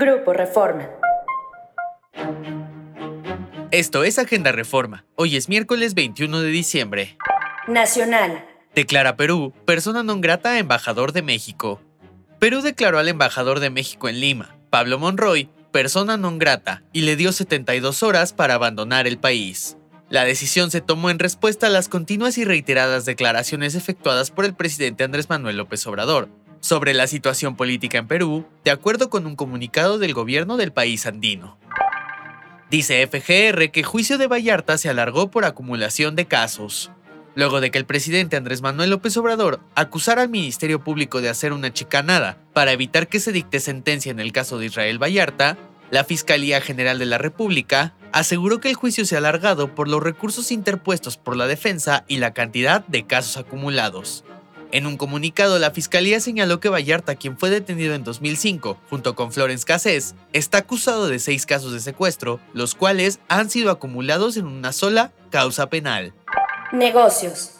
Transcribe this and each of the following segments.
Grupo Reforma. Esto es Agenda Reforma. Hoy es miércoles 21 de diciembre. Nacional. Declara Perú persona non grata a embajador de México. Perú declaró al embajador de México en Lima, Pablo Monroy, persona non grata y le dio 72 horas para abandonar el país. La decisión se tomó en respuesta a las continuas y reiteradas declaraciones efectuadas por el presidente Andrés Manuel López Obrador sobre la situación política en Perú, de acuerdo con un comunicado del gobierno del país andino. Dice FGR que juicio de Vallarta se alargó por acumulación de casos luego de que el presidente Andrés Manuel López Obrador acusara al Ministerio Público de hacer una chicanada para evitar que se dicte sentencia en el caso de Israel Vallarta, la Fiscalía General de la República aseguró que el juicio se ha alargado por los recursos interpuestos por la defensa y la cantidad de casos acumulados. En un comunicado, la Fiscalía señaló que Vallarta, quien fue detenido en 2005 junto con Florence Cassés, está acusado de seis casos de secuestro, los cuales han sido acumulados en una sola causa penal. Negocios.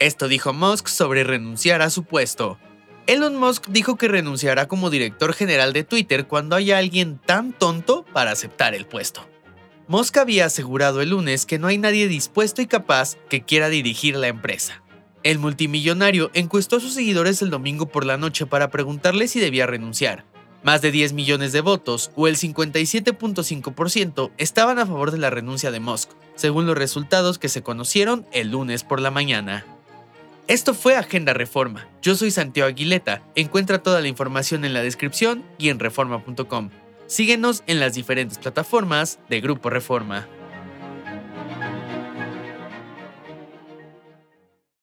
Esto dijo Musk sobre renunciar a su puesto. Elon Musk dijo que renunciará como director general de Twitter cuando haya alguien tan tonto para aceptar el puesto. Musk había asegurado el lunes que no hay nadie dispuesto y capaz que quiera dirigir la empresa. El multimillonario encuestó a sus seguidores el domingo por la noche para preguntarle si debía renunciar. Más de 10 millones de votos, o el 57.5%, estaban a favor de la renuncia de Musk, según los resultados que se conocieron el lunes por la mañana. Esto fue Agenda Reforma. Yo soy Santiago Aguileta. Encuentra toda la información en la descripción y en reforma.com. Síguenos en las diferentes plataformas de Grupo Reforma.